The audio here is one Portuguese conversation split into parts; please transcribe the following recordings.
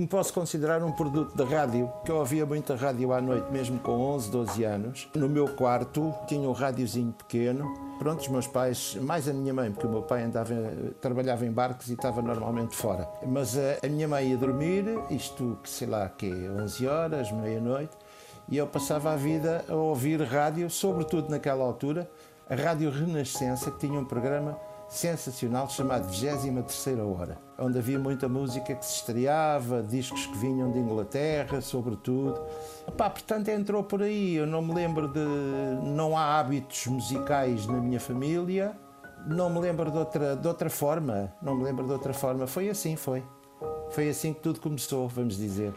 que me posso considerar um produto da rádio, que eu ouvia muita rádio à noite, mesmo com 11, 12 anos. No meu quarto tinha um rádiozinho pequeno. Pronto, os meus pais, mais a minha mãe, porque o meu pai andava, trabalhava em barcos e estava normalmente fora. Mas a, a minha mãe ia dormir, isto, sei lá, que 11 horas, meia-noite, e eu passava a vida a ouvir rádio, sobretudo naquela altura, a Rádio Renascença, que tinha um programa sensacional chamado 23 Hora, onde havia muita música que se estreava, discos que vinham de Inglaterra, sobretudo. Epá, portanto, entrou por aí. Eu não me lembro de. Não há hábitos musicais na minha família, não me lembro de outra, de outra forma. Não me lembro de outra forma. Foi assim, foi. Foi assim que tudo começou, vamos dizer.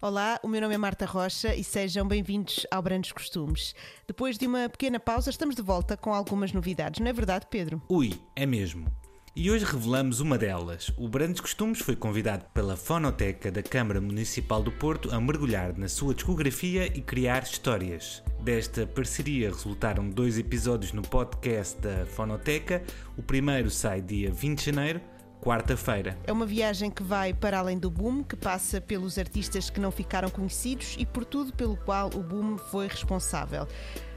Olá, o meu nome é Marta Rocha e sejam bem-vindos ao Brandos Costumes. Depois de uma pequena pausa, estamos de volta com algumas novidades, não é verdade, Pedro? Ui, é mesmo. E hoje revelamos uma delas. O Brandos Costumes foi convidado pela Fonoteca da Câmara Municipal do Porto a mergulhar na sua discografia e criar histórias. Desta parceria resultaram dois episódios no podcast da Fonoteca. O primeiro sai dia 20 de janeiro quarta-feira. É uma viagem que vai para além do boom, que passa pelos artistas que não ficaram conhecidos e por tudo pelo qual o boom foi responsável.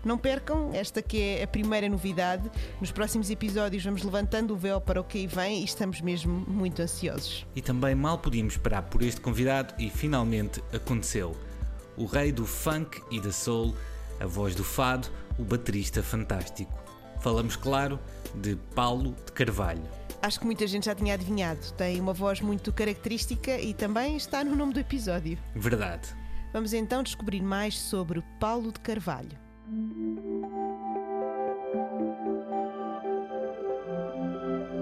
Não percam esta que é a primeira novidade. Nos próximos episódios vamos levantando o véu para o que aí vem e estamos mesmo muito ansiosos. E também mal podíamos esperar por este convidado e finalmente aconteceu. O rei do funk e da soul, a voz do fado, o baterista fantástico. Falamos, claro, de Paulo de Carvalho. Acho que muita gente já tinha adivinhado. Tem uma voz muito característica e também está no nome do episódio. Verdade. Vamos então descobrir mais sobre Paulo de Carvalho.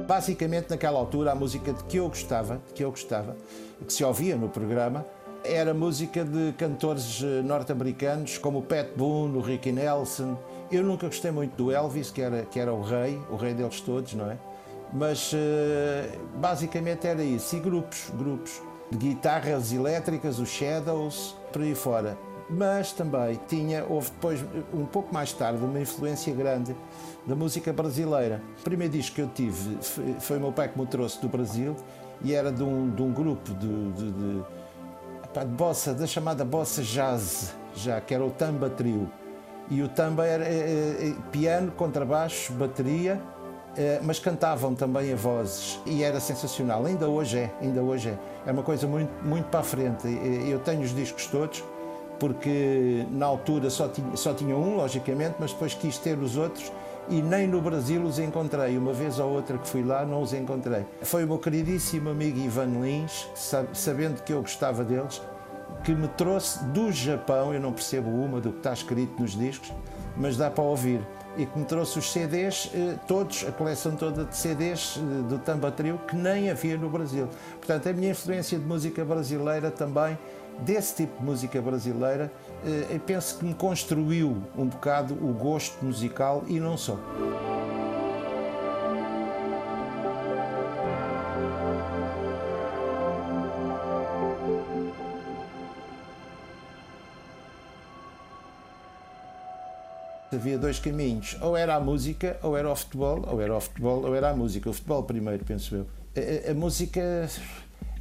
Basicamente, naquela altura, a música de que eu gostava, que eu gostava, que se ouvia no programa, era música de cantores eh, norte-americanos como o Pat Boone, o Ricky Nelson. Eu nunca gostei muito do Elvis, que era, que era o rei, o rei deles todos, não é? Mas eh, basicamente era isso, e grupos, grupos de guitarras elétricas, os Shadows, por aí fora. Mas também tinha, houve depois, um pouco mais tarde, uma influência grande da música brasileira. O primeiro disco que eu tive foi o meu pai que me trouxe do Brasil e era de um, de um grupo de, de, de, de bossa, da chamada bossa jazz, já que era o Tamba Trio. E o Tamba era é, é, piano, contrabaixo, bateria mas cantavam também a vozes e era sensacional. Ainda hoje é, ainda hoje é. É uma coisa muito, muito para a frente. Eu tenho os discos todos, porque na altura só tinha, só tinha um, logicamente, mas depois quis ter os outros e nem no Brasil os encontrei. Uma vez ou outra que fui lá, não os encontrei. Foi o meu queridíssimo amigo Ivan Lins, sabendo que eu gostava deles, que me trouxe do Japão. Eu não percebo uma do que está escrito nos discos, mas dá para ouvir e que me trouxe os CDs, eh, todos, a coleção toda de CDs eh, do Tamba Trio, que nem havia no Brasil. Portanto, a minha influência de música brasileira também, desse tipo de música brasileira, eh, penso que me construiu um bocado o gosto musical e não só. Havia dois caminhos, ou era a música, ou era o futebol, ou era o futebol, ou era a música. O futebol primeiro, penso eu. A, a, música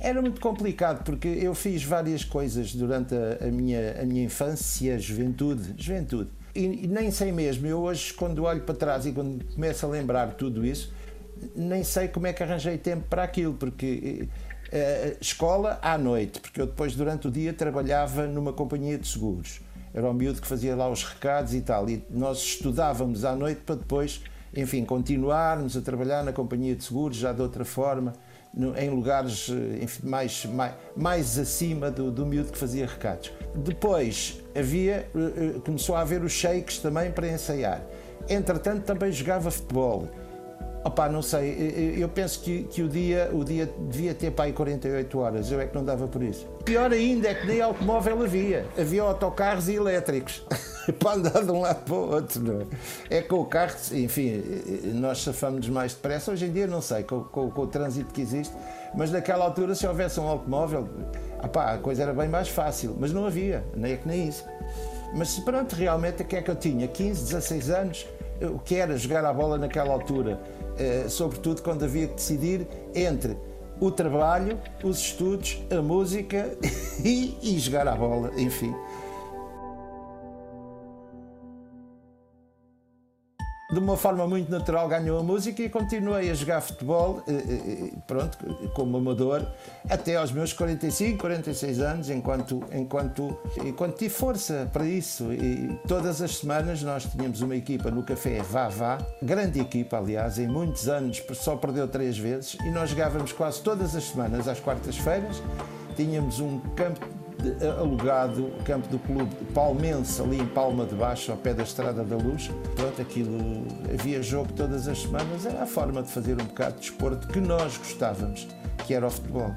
era muito complicado porque eu fiz várias coisas durante a, a minha, a minha infância, juventude, juventude. E, e, nem sei mesmo, eu hoje quando olho para trás e quando começo a lembrar tudo isso, nem sei como é que arranjei tempo para aquilo, porque uh, escola à noite, porque eu depois durante o dia trabalhava numa companhia de seguros era o miúdo que fazia lá os recados e tal. E nós estudávamos à noite para depois, enfim, continuarmos a trabalhar na companhia de seguros já de outra forma, em lugares eh, enfim, mais, mais, mais acima do, do miúdo que fazia recados. Depois havia, eh, eh, começou a haver os shakes também para ensaiar. Entretanto, também jogava futebol. Opa, não sei, eu penso que, que o, dia, o dia devia ter para aí 48 horas, eu é que não dava por isso. Pior ainda é que nem automóvel havia, havia autocarros e elétricos para andar de um lado para o outro. Não é? é com o carro, enfim, nós safamos mais depressa. Hoje em dia, não sei, com, com, com o trânsito que existe, mas naquela altura, se houvesse um automóvel, opa, a coisa era bem mais fácil, mas não havia, nem é que nem isso. Mas pronto, realmente, o que é que eu tinha? 15, 16 anos o que era jogar a bola naquela altura, uh, sobretudo quando havia que decidir entre o trabalho, os estudos, a música e, e jogar a bola, enfim. De uma forma muito natural ganhou a música e continuei a jogar futebol, eh, eh, pronto, como amador, até aos meus 45, 46 anos, enquanto, enquanto, enquanto tive força para isso. E todas as semanas nós tínhamos uma equipa no Café Vá Vá, grande equipa, aliás, em muitos anos só perdeu três vezes, e nós jogávamos quase todas as semanas, às quartas-feiras. Tínhamos um campo alugado o campo do clube Palmense, ali em Palma de Baixo, ao pé da Estrada da Luz. Pronto, aquilo havia jogo todas as semanas, era a forma de fazer um bocado de desporto que nós gostávamos, que era o futebol.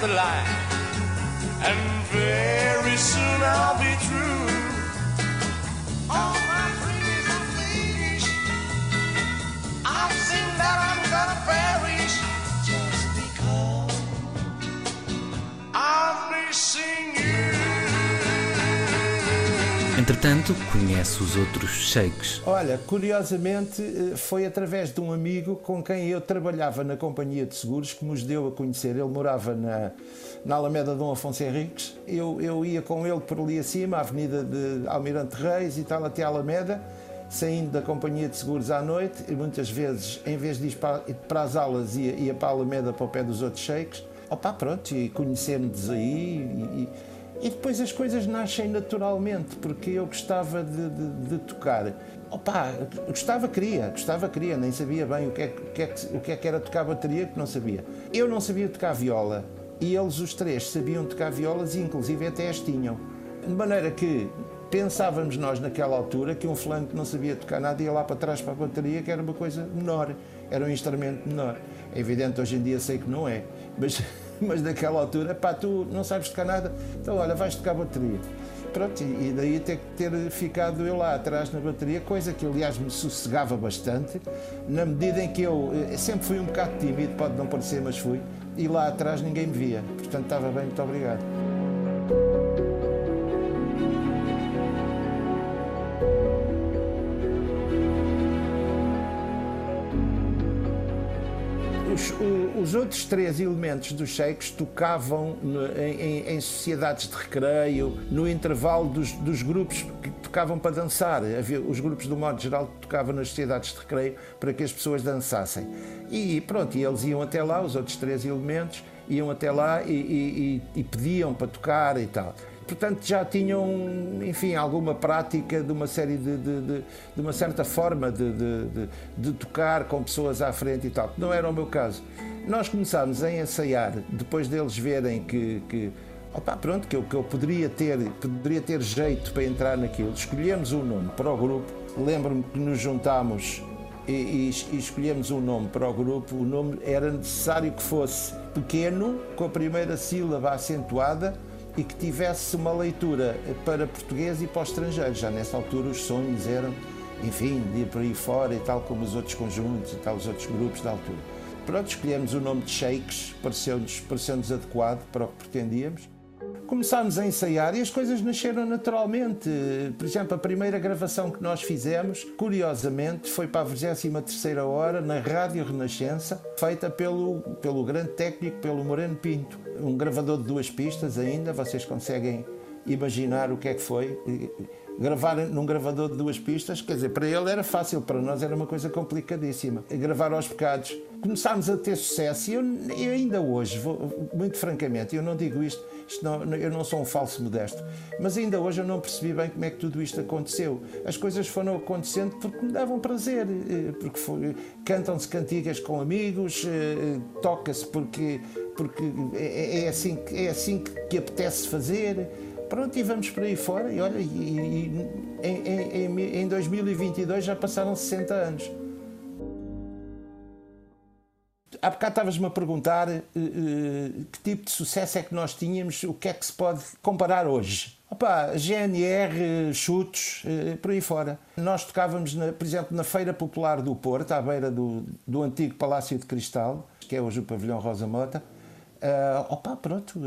the line. Conhece os outros sheiks. Olha, curiosamente, eh, foi através de um amigo com quem eu trabalhava na companhia de seguros que nos deu a conhecer. Ele morava na, na Alameda Dom Afonso Henriques. Eu, eu ia com ele por ali acima, a Avenida de Almirante Reis e tal, até a Alameda, saindo da companhia de seguros à noite e muitas vezes, em vez de ir para, para as aulas, ia, ia para a Alameda para o pé dos outros sheiks. Opa, pronto, e conhecer-nos aí e, e depois as coisas nascem naturalmente, porque eu gostava de, de, de tocar. Opa, gostava, queria, gostava, queria, nem sabia bem o que, é, que é, o que é que era tocar bateria, que não sabia. Eu não sabia tocar viola e eles, os três, sabiam tocar violas e, inclusive, até as tinham. De maneira que pensávamos nós, naquela altura, que um fulano que não sabia tocar nada ia lá para trás para a bateria, que era uma coisa menor, era um instrumento menor. É evidente, hoje em dia sei que não é, mas mas naquela altura, pá, tu não sabes tocar nada, então olha, vais tocar bateria. Pronto, e daí ter, ter ficado eu lá atrás na bateria, coisa que aliás me sossegava bastante, na medida em que eu eh, sempre fui um bocado tímido, pode não parecer, mas fui, e lá atrás ninguém me via, portanto estava bem, muito obrigado. Os, os, outros três elementos dos shakes tocavam em, em, sociedades de recreio, no intervalo dos, dos, grupos que tocavam para dançar. Havia, os grupos, do modo geral, tocavam nas sociedades de recreio para que as pessoas dançassem. E pronto, e eles iam até lá, os outros três elementos, iam até lá e, e, e, e pediam para tocar e tal portanto já tinham, enfim, alguma prática de uma série de, de, de, de uma certa forma de, de, tocar com pessoas à frente e tal. Não era o meu caso. Nós começámos a ensaiar, depois deles verem que, que opa, pronto, que eu, que eu poderia, ter, poderia ter jeito para entrar naquilo. Escolhemos um nome para o grupo. Lembro-me que nos juntámos e, e, e, escolhemos um nome para o grupo. O nome era necessário que fosse pequeno, com a primeira sílaba acentuada e que tivesse uma leitura para português e para o estrangeiro. Já nessa altura os sonhos eram, enfim, de ir por aí fora e tal como os outros conjuntos e tal, os outros grupos da altura. Pronto, escolhemos o nome de Shakes, pareceu-nos pareceu adequado para o que pretendíamos começámos a ensaiar e as coisas nasceram naturalmente. Por exemplo, a primeira gravação que nós fizemos, curiosamente, foi para a 23 hora na Rádio Renascença, feita pelo, pelo grande técnico, pelo Moreno Pinto. Um gravador de duas pistas ainda, vocês conseguem imaginar o que é que foi gravar num gravador de duas pistas, quer dizer, para ele era fácil, para nós era uma coisa complicadíssima. Gravar aos pecados. Começámos a ter sucesso e eu, eu ainda hoje, vou, muito francamente, eu não digo isto, eu não sou um falso modesto, mas ainda hoje eu não percebi bem como é que tudo isto aconteceu. As coisas foram acontecendo porque me davam prazer, eh, porque cantam-se cantigas com amigos, eh, toca-se porque, porque é, é, assim, é assim que apetece fazer Pronto, e vamos por aí fora. E olha, e, e, em, em, em 2022 já passaram 60 anos. Há bocado estavas-me a perguntar uh, que tipo de sucesso é que nós tínhamos, o que é que se pode comparar hoje. Opa, GNR, chutos, uh, por aí fora. Nós tocávamos, na, por exemplo, na Feira Popular do Porto, à beira do, do antigo Palácio de Cristal, que é hoje o Pavilhão Rosa Mota. Opa, pronto,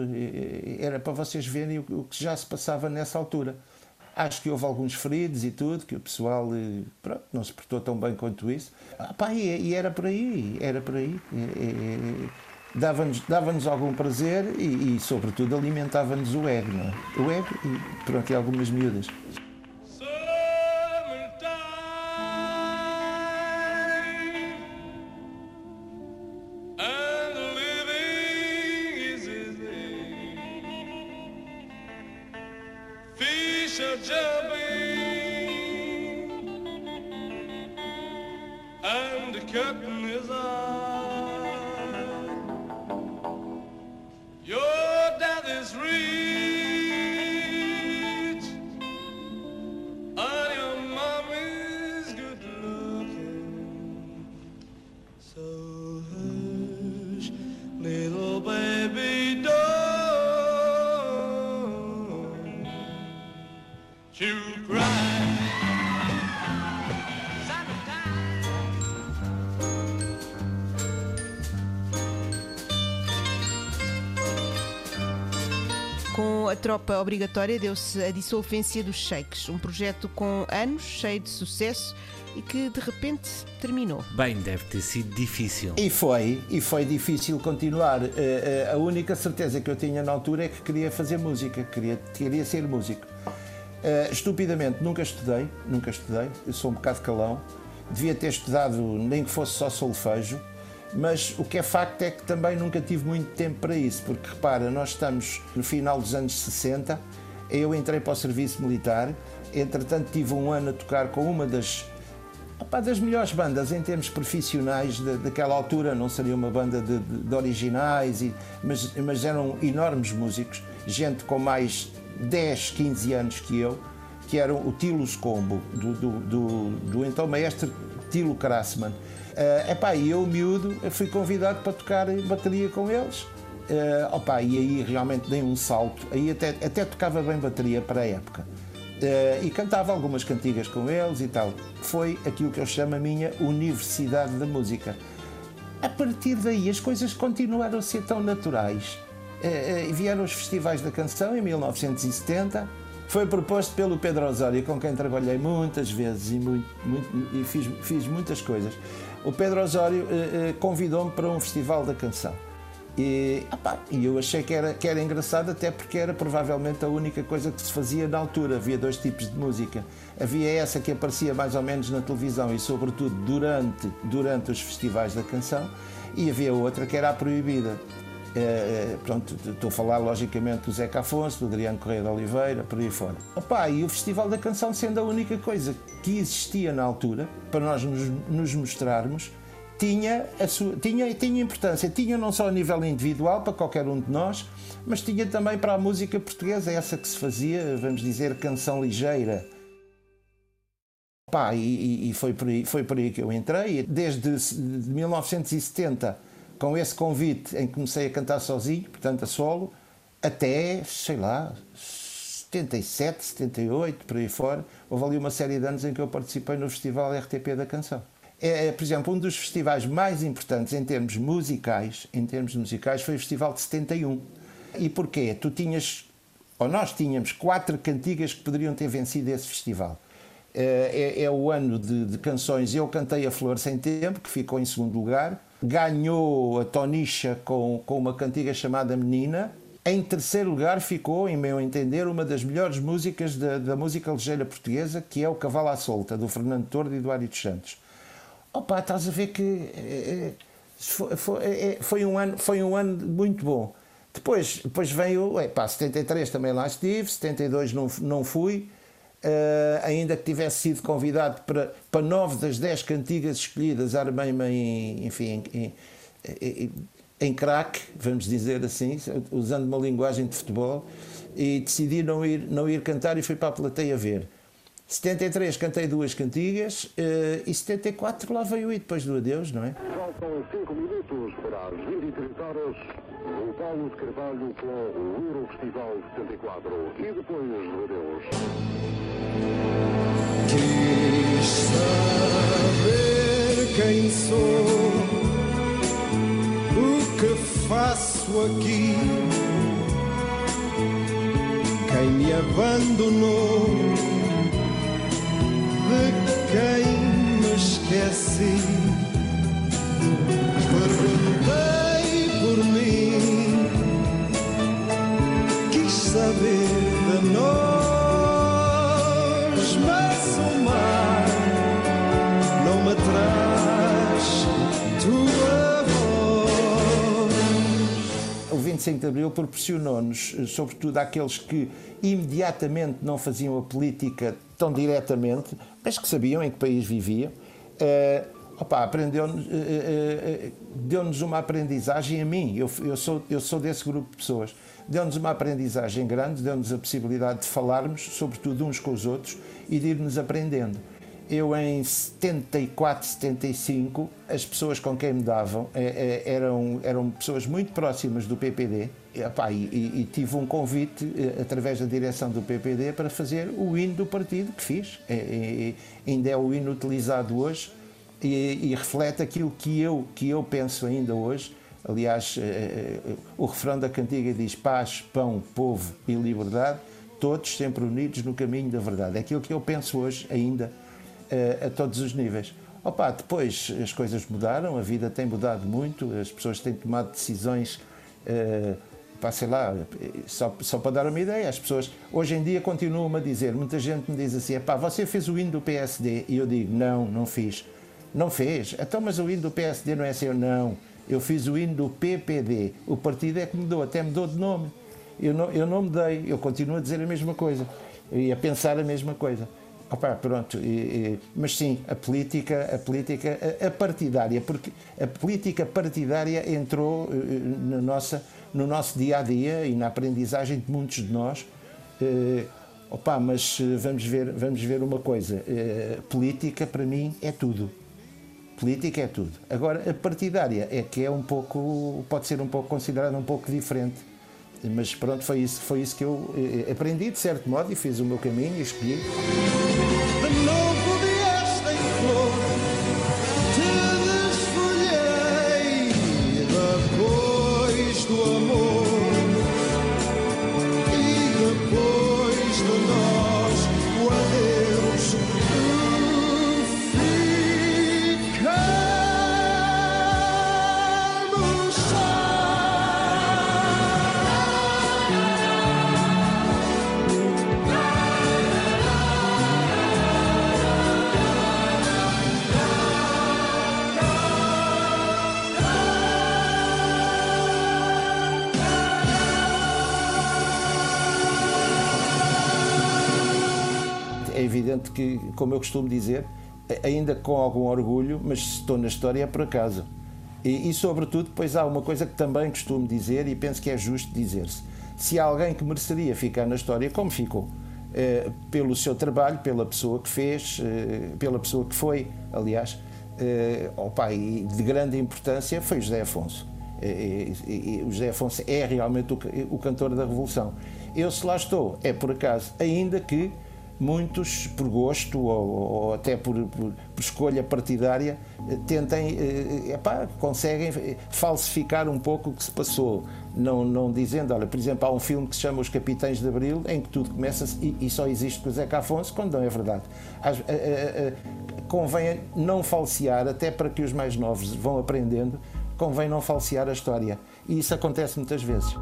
era para vocês verem o, o, que já se passava nessa altura. Acho que houve alguns feridos e tudo, que o pessoal eh, pronto, não se portou tão bem quanto isso. Opa, e, e era por aí, era por aí. Dava-nos dava algum prazer e, e sobretudo, alimentava-nos o ego, é? O ego e, pronto, e algumas miúdas. Tropa obrigatória deu-se a dissolvência dos sheiks, um projeto com anos, cheio de sucesso e que de repente terminou. Bem, deve ter sido difícil. E foi, e foi difícil continuar. Eh, eh, a única certeza que eu tinha na altura é que queria fazer música, queria, queria ser músico. Eh, estupidamente, nunca estudei, nunca estudei, eu sou um bocado calão. Devia ter estudado nem que fosse só solfejo mas o que é facto é que também nunca tive muito tempo para isso, porque repara, nós estamos no final dos anos 60, eu entrei para o serviço militar, entretanto tive um ano a tocar com uma das das melhores bandas em termos profissionais de, daquela altura, não seria uma banda de, de, de originais, e, mas, mas eram enormes músicos, gente com mais 10, 15 anos que eu, que eram o Tilos Combo, do, do, do, do então maestro Tilo Krassman Uh, epá, e eu, miúdo, fui convidado para tocar bateria com eles. Uh, opa, e aí realmente dei um salto. Aí até, até tocava bem bateria para a época. Uh, e cantava algumas cantigas com eles e tal. Foi aquilo que eu chamo a minha universidade da música. A partir daí as coisas continuaram a ser tão naturais. Uh, vieram os festivais da canção em 1970. Foi proposto pelo Pedro Osório, com quem trabalhei muitas vezes e, muito, muito, e fiz, fiz muitas coisas o Pedro Osório eh, eh, convidou-me para um festival da canção. E, opa, e eu achei que era, que era engraçado, até porque era provavelmente a única coisa que se fazia na altura. Havia dois tipos de música. Havia essa que aparecia mais ou menos na televisão e, sobretudo, durante, durante os festivais da canção, e havia outra que era a proibida. É, pronto, estou a falar logicamente do Zeca Afonso, do Adriano Correia de Oliveira, por aí fora. Opa, e o Festival da Canção sendo a única coisa que existia na altura, para nós nos, nos mostrarmos, tinha, a sua, tinha, tinha importância, tinha não só a nível individual para qualquer um de nós, mas tinha também para a música portuguesa, essa que se fazia, vamos dizer, canção ligeira. Pá, e, e foi, por aí, foi por aí que eu entrei. Desde 1970 com esse convite em que comecei a cantar sozinho, portanto a solo, até, sei lá, 77, 78, por aí fora. Houve ali uma série de anos em que eu participei no Festival RTP da Canção. É, é, por exemplo, um dos festivais mais importantes em termos musicais, em termos musicais, foi o Festival de 71. E porquê? Tu tinhas, ou nós tínhamos, quatro cantigas que poderiam ter vencido esse festival. É, é, é o ano de, de canções Eu Cantei a Flor Sem Tempo, que ficou em segundo lugar ganhou a Tonicha com, com uma cantiga chamada Menina. em terceiro lugar ficou, em meu entender, uma das melhores músicas da, da música ligeira portuguesa, que é o Cavalo à Solta, do Fernando Tordo e do Ari Santos. Opa, estás a ver que é, foi, foi, foi, um ano, foi um ano muito bom. Depois, depois veio, pá, 73 também lá estive, 72 não, não fui, Uh, ainda que tivesse sido convidado para, para nove das dez cantigas escolhidas, armei-me em, enfim, em, em, em crack, vamos dizer assim, usando uma linguagem de futebol, e decidi não ir, não ir cantar e fui para a plateia ver. 73 cantei duas cantigas uh, e 74 lá veio e depois do adeus, não é? Faltam 5 minutos para as 23 horas. O Paulo de Carvalho com o Eurofestival 74 e depois do adeus. Quis saber quem sou, o que faço aqui, quem me abandonou quem me esqueci. Perguntei por mim, quis saber de nós, mas o mar não me traz tua voz. O 25 de Abril proporcionou-nos, sobretudo àqueles que imediatamente não faziam a política tão diretamente, mas que sabiam em que país viviam. Uh, opa, aprendeu-nos, uh, uh, deu-nos uma aprendizagem a mim, eu, eu, sou, eu sou desse grupo de pessoas, deu-nos uma aprendizagem grande, deu-nos a possibilidade de falarmos, sobretudo uns com os outros, e de irmos aprendendo. Eu, em 74, 75, as pessoas com quem me davam eram, eram pessoas muito próximas do PPD, e, e, e, tive um convite eh, através da direção do PPD para fazer o hino do partido que fiz. É, é, ainda é o hino utilizado hoje e, e, reflete aquilo que eu, que eu penso ainda hoje. Aliás, eh, eh, o refrão da cantiga diz paz, pão, povo e liberdade, todos sempre unidos no caminho da verdade. É aquilo que eu penso hoje ainda a todos os níveis. Opa, depois as coisas mudaram, a vida tem mudado muito, as pessoas têm tomado decisões pá, sei lá, só, só para dar uma ideia, as pessoas hoje em dia continuam a dizer, muita gente me diz assim, pá, você fez o hino do PSD? E eu digo, não, não fiz. Não fez? Então, mas o hino do PSD não é seu? Não. Eu fiz o hino do PPD. O partido é que mudou, até mudou de nome. Eu não, eu não mudei, eu continuo a dizer a mesma coisa e a pensar a mesma coisa. Opa, pronto, e, e, mas sim, a política, a política a, a, partidária, porque a política partidária entrou uh, na nossa no nosso dia a dia e na aprendizagem de muitos de nós. Uh, opa, mas eh, vamos ver, vamos ver uma coisa: uh, política para mim é tudo. Política é tudo. Agora, a partidária é que é um pouco, pode ser um pouco considerada um pouco diferente. Mas pronto, foi isso, foi isso que eu uh, aprendi de certo modo e fiz o meu caminho e escolhi. Que, como eu costumo dizer, ainda com algum orgulho, mas se estou na história é por acaso. E, e, sobretudo, depois há uma coisa que também costumo dizer e penso que é justo dizer-se. Se há alguém que mereceria ficar na história, como ficou? Eh, pelo seu trabalho, pela pessoa que fez, eh, pela pessoa que foi, aliás, eh, opa, e de grande importância foi José Afonso. José Afonso é realmente o cantor da Revolução. Eu, se lá estou, é por acaso, ainda que muitos, por gosto ou, ou até por, por, escolha partidária, eh, tentem, eh, epá, conseguem falsificar um pouco o que se passou. Não, não dizendo, olha, por exemplo, há um filme que se chama Os Capitães de Abril, em que tudo começa e, e só existe com o Zeca Afonso, quando não é verdade. As, a, a, a, convém não falsear, até para que os mais novos vão aprendendo, convém não falsear a história. E isso acontece muitas vezes.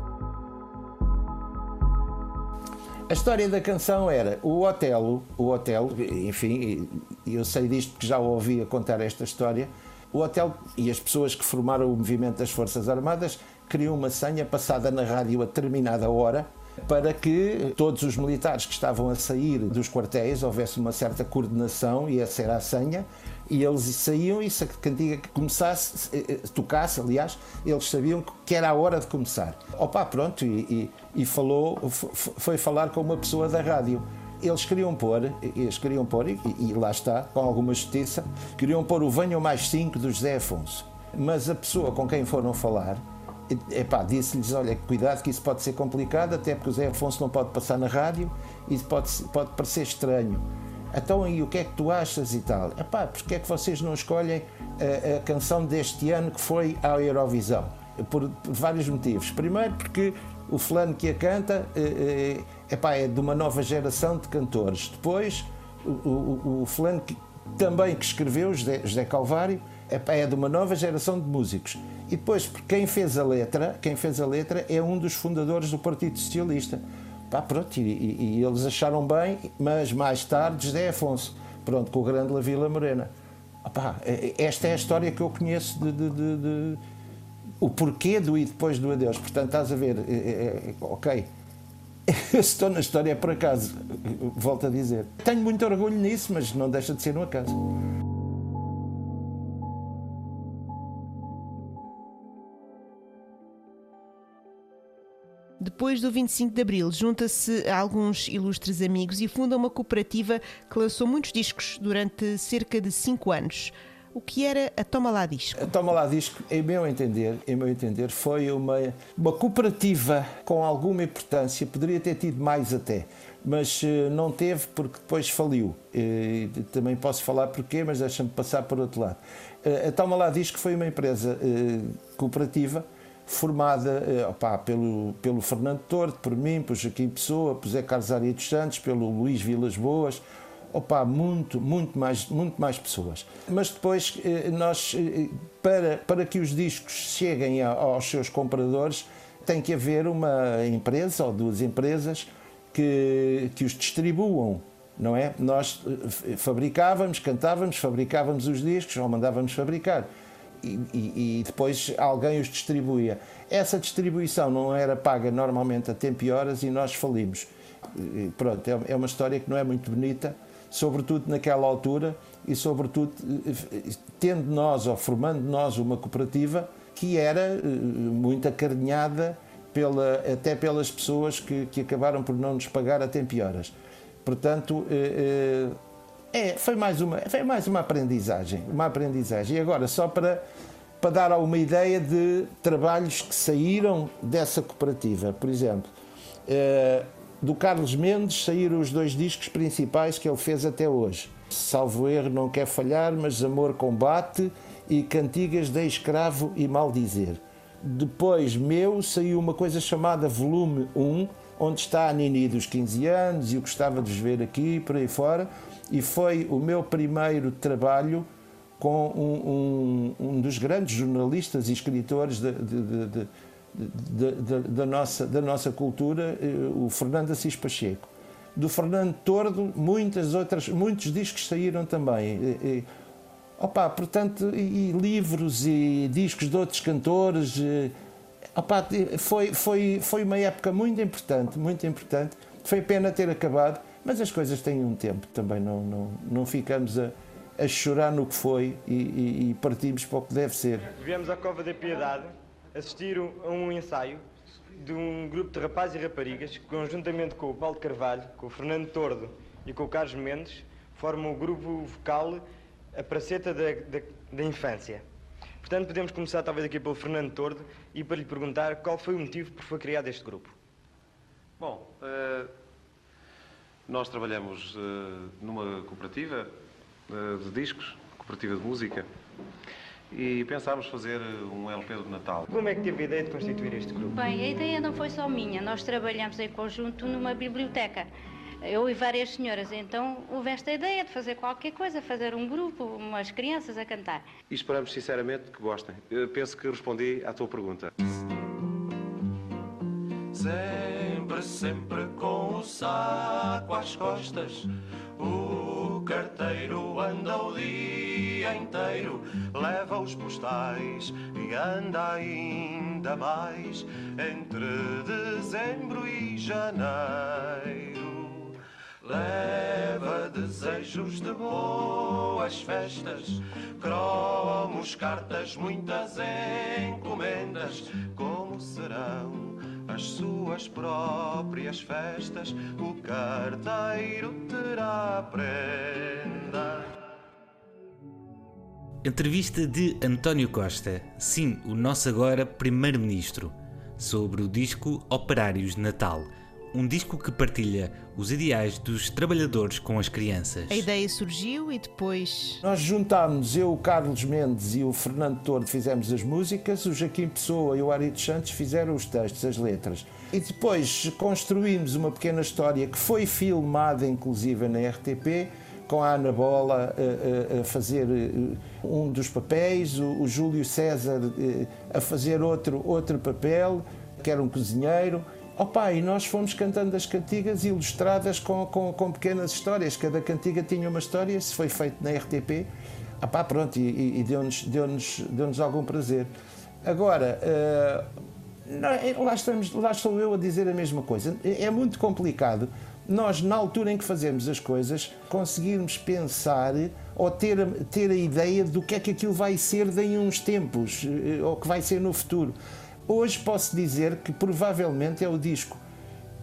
A história da canção era o Otelo, o Otelo, enfim, eu sei disto porque já ouvi a contar esta história. O Otelo e as pessoas que formaram o movimento das Forças Armadas criam uma senha passada na rádio a determinada hora para que todos os militares que estavam a sair dos quartéis houvesse uma certa coordenação e essa era a senha e eles saíam e se a cantiga que começasse, eh, eh, tocasse, aliás, eles sabiam que era a hora de começar. Opa, pronto, e, e, e falou, foi falar com uma pessoa da rádio. Eles queriam pôr, eles queriam pôr, e, e lá está, com alguma justiça, queriam pôr o Venham Mais 5 do José Afonso. Mas a pessoa com quem foram falar epá, disse-lhes, olha, cuidado que isso pode ser complicado, até porque o Zé Afonso não pode passar na rádio e pode, pode parecer estranho. Então, e o que é que tu achas e tal? Epá, porque é que vocês não escolhem a, a canção deste ano que foi à Eurovisão? Por, por, vários motivos. Primeiro, porque o fulano que a canta é, epá, é de uma nova geração de cantores. Depois, o, o, o fulano que, também que escreveu, José, José Calvário, epá, é de uma nova geração de músicos. E depois, quem fez a letra, quem fez a letra é um dos fundadores do Partido Socialista. Pronto, e, e, e, eles acharam bem, mas mais tarde José Afonso, pronto, com o grande La Vila Morena. Pá, é, esta é a história que eu conheço de, de, de, de, o porquê do e depois do adeus. Portanto, estás a ver, é, é, é ok. Estou na história por acaso, volto a dizer. Tenho muito orgulho nisso, mas não deixa de ser um acaso. Depois do 25 de Abril, junta-se a alguns ilustres amigos e funda uma cooperativa que lançou muitos discos durante cerca de 5 anos. O que era a Toma Lá Disco? A Toma Lá Disco, em meu entender, em meu entender foi uma, uma cooperativa com alguma importância, poderia ter tido mais até, mas uh, não teve porque depois faliu. Uh, também posso falar porquê, mas deixa-me passar por outro lado. Uh, a Toma Lá Disco foi uma empresa cooperativa formada eh, pelo, pelo Fernando Tordo, por mim, por Joaquim Pessoa, por Zé Carlos Aria dos Santos, pelo Luís Vilas Boas, opa, muito, muito mais, muito mais pessoas. Mas depois, eh, nós, eh, para, para que os discos cheguem aos seus compradores, tem que haver uma empresa ou duas empresas que, que os distribuam, não é? Nós fabricávamos, cantávamos, fabricávamos os discos ou mandávamos fabricar e, e, depois alguém os distribuía. Essa distribuição não era paga normalmente a tempo e horas e nós falimos. E pronto, é, é uma história que não é muito bonita, sobretudo naquela altura e sobretudo tendo nós ou formando nós uma cooperativa que era eh, muito acarinhada pela, até pelas pessoas que, que acabaram por não nos pagar a tempo e horas. Portanto, eh, eh, é, foi mais uma, foi mais uma aprendizagem, uma aprendizagem. E agora, só para, para dar uma ideia de trabalhos que saíram dessa cooperativa, por exemplo, eh, do Carlos Mendes saíram os dois discos principais que ele fez até hoje. Salvo erro, não quer falhar, mas Amor Combate e Cantigas de Escravo e Maldizer. Depois, meu, saiu uma coisa chamada Volume 1, onde está a Nini dos 15 anos e eu gostava de vos ver aqui, por aí fora e foi o meu primeiro trabalho com um, um, um dos grandes jornalistas e escritores de, de, de, da, nossa, da nossa cultura, eh, o Fernando Assis Pacheco. Do Fernando Tordo, muitas outras, muitos discos saíram também. E, e, opa, portanto, e, e, livros e discos de outros cantores. Eh, opa, foi, foi, foi uma época muito importante, muito importante. Foi pena ter acabado, mas as coisas têm um tempo, também não, não, não ficamos a, a chorar no que foi e, e, e, partimos para o que deve ser. Viemos à Cova da Piedade assistir a um ensaio de um grupo de rapazes e raparigas que, conjuntamente com o Paulo Carvalho, com o Fernando Tordo e com o Carlos Mendes, formam o grupo vocal A Praceta da, da, da Infância. Portanto, podemos começar talvez aqui pelo Fernando Tordo e para lhe perguntar qual foi o motivo por foi criado este grupo. Bom, uh, nós trabalhamos uh, numa cooperativa uh, de discos, cooperativa de música, e pensámos fazer um LP do Natal. Como é que teve a ideia de constituir este grupo? Bem, a ideia não foi só minha. Nós trabalhamos em conjunto numa biblioteca. Eu e várias senhoras, então houve esta ideia de fazer qualquer coisa, fazer um grupo, umas crianças a cantar. E esperamos sinceramente que gostem. Eu penso que respondi à tua pergunta. Sempre sempre, sempre com o saco às costas. O carteiro anda o dia inteiro, leva os postais e anda ainda mais entre dezembro e janeiro. Leva desejos de boas festas, cromos, cartas, muitas encomendas. Como serão as suas próprias festas? O carteiro terá prenda. Entrevista de António Costa, sim, o nosso agora Primeiro-Ministro, sobre o disco Operários Natal um disco que partilha os ideais dos trabalhadores com as crianças. A ideia surgiu e depois. Nós juntámos, eu, o Carlos Mendes e o Fernando Tordo fizemos as músicas, o Joaquim Pessoa e o Arito Santos fizeram os textos, as letras. E depois construímos uma pequena história que foi filmada, inclusive, na RTP com a Ana Bola a, a, fazer eh, um dos papéis, o, o Júlio César eh, a fazer outro, outro papel, que era um cozinheiro. Opa, e nós fomos cantando as cantigas ilustradas com, com, com, pequenas histórias. Cada cantiga tinha uma história, isso foi feito na RTP. Opa, pronto, e, e deu-nos deu deu algum prazer. Agora, uh, lá, estamos, lá estou eu a dizer a mesma coisa. É, é muito complicado nós, na altura em que fazemos as coisas, conseguirmos pensar ou ter, ter a ideia do que é que aquilo vai ser em uns tempos, eh, ou que vai ser no futuro. Hoje posso dizer que provavelmente é o disco.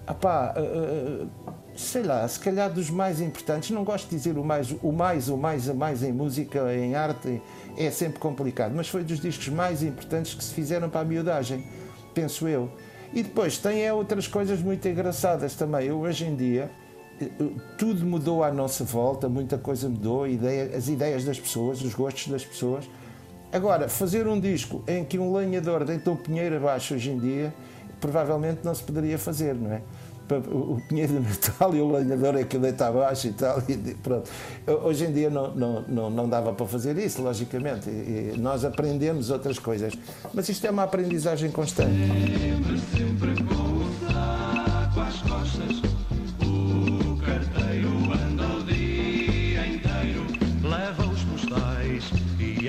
Apá, uh, sei lá, se calhar dos mais importantes, não gosto de dizer o mais, o mais, o mais, a mais em música, em arte, é sempre complicado, mas foi dos discos mais importantes que se fizeram para a miudagem, penso eu. E depois tem é, outras coisas muito engraçadas também. Eu, hoje em dia, tudo mudou à nossa volta, muita coisa mudou, ideia, as ideias das pessoas, os gostos das pessoas. Agora, fazer um disco em que um lenhador deita um pinheiro abaixo hoje em dia, provavelmente não se poderia fazer, não é? O pinheiro de Natal e o lenhador é que deita abaixo e tal, e pronto. Hoje em dia não, não, não, não dava para fazer isso, logicamente. E nós aprendemos outras coisas. Mas isto é uma aprendizagem constante. Sempre, sempre com às costas, o carteiro anda o dia inteiro, leva os postais e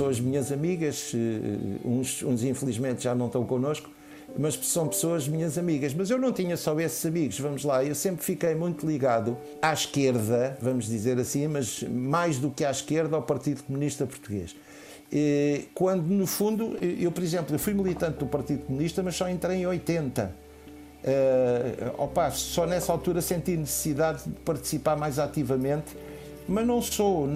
pessoas minhas amigas, eh, uns, uns infelizmente já não estão connosco, mas são pessoas minhas amigas. Mas eu não tinha só esses amigos, vamos lá, eu sempre fiquei muito ligado à esquerda, vamos dizer assim, mas mais do que à esquerda, ao Partido Comunista Português. Eh, Quando, no fundo, eu, por exemplo, eu fui militante do Partido Comunista, mas só entrei em 80. Uh, opa, só nessa altura senti necessidade de participar mais ativamente, mas não sou,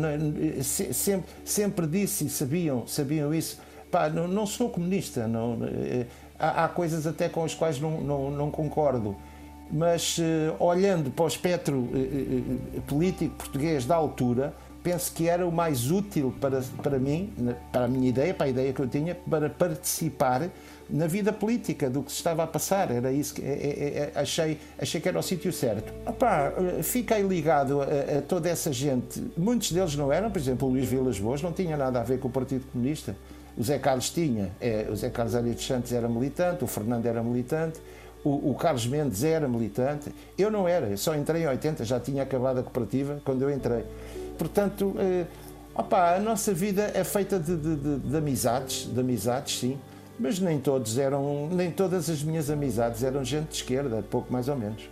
sempre, sempre disse sabiam, sabiam isso, pá, não, não sou comunista, não, eh, há, há coisas até com as quais não, não, não concordo, mas eh, olhando para o espectro eh, político português da altura, penso que era o mais útil para, para mim, para a minha ideia, para a ideia que eu tinha, para participar na vida política do que se estava a passar. Era isso que é- é- é- achei, achei que era o sítio certo. Opá, fiquei ligado a, a toda essa gente. Muitos deles não eram, por exemplo, o Luís Vilas Boas não tinha nada a ver com o Partido Comunista. O Zé Carlos tinha. É, o Zé Carlos Arias dos Santos era militante, o Fernando era militante. O, o Carlos Mendes era militante, eu não era, eu só entrei em 80, já tinha acabado a cooperativa quando eu entrei. Portanto, eh, opá, a nossa vida é feita de, de- de- de amizades, de amizades, sim, mas nem todos eram, nem todas as minhas amizades eram gente de esquerda, pouco mais ou menos.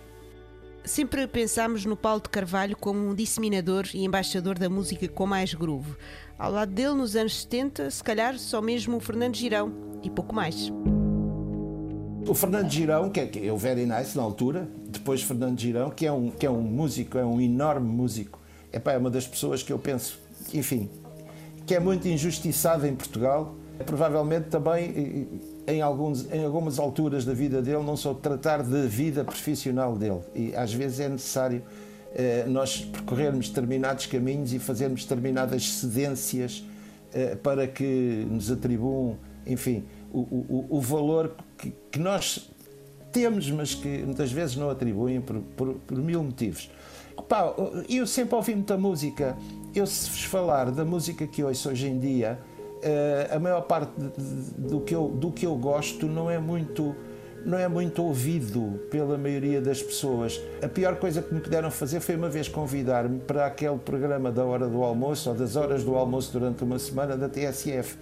Sempre pensámos no Paulo de Carvalho como um disseminador e embaixador da música com mais groove. Ao lado dele, nos anos 70, se calhar só mesmo o Fernando Girão e pouco mais. O Fernando Girão, que é, que é o Very Nice na altura, depois Fernando Girão, que é um, que é um músico, é um enorme músico, Epá, é uma das pessoas que eu penso, enfim, que é muito injustiçado em Portugal. Provavelmente também em, alguns, em algumas alturas da vida dele não sou tratar de vida profissional dele. E às vezes é necessário eh, nós percorrermos determinados caminhos e fazermos determinadas cedências eh, para que nos atribuam, enfim, o, o, o valor que, que, nós temos, mas que muitas vezes não atribuem por, por, por mil motivos. Opa, eu sempre ouvi muita música. Eu, se vos falar da música que ouço hoje em dia, a maior parte do que, eu, do que eu gosto não é muito não é muito ouvido pela maioria das pessoas. A pior coisa que me puderam fazer foi uma vez convidar-me para aquele programa da hora do almoço ou das horas do almoço durante uma semana da TSF.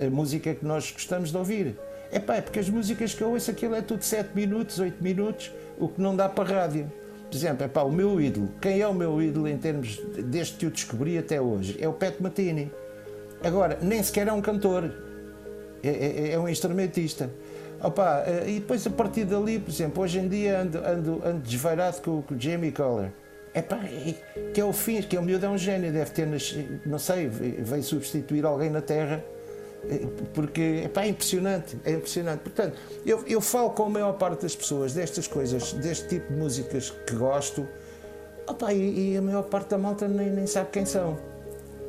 A música que nós gostamos de ouvir. É pá, é porque as músicas que eu ouço aquilo é tudo 7 minutos, 8 minutos, o que não dá para rádio. Por exemplo, é pá, o meu ídolo. Quem é o meu ídolo em termos desde que eu descobri até hoje? É o Pat Matini. Agora, nem sequer é um cantor, é, é, é um instrumentista. Opa, eh, e depois a partir dali, por exemplo, hoje em dia ando, ando, ando desvairado com, com o Jamie Collar. Epá, que é o fim, que é o miúdo é um gênio, deve ter, não sei, veio substituir alguém na Terra, eh, porque epá, é impressionante, é impressionante. Portanto, eu, eu falo com a maior parte das pessoas destas coisas, deste tipo de músicas que gosto, opa, e, e a maior parte da malta nem, nem sabe quem são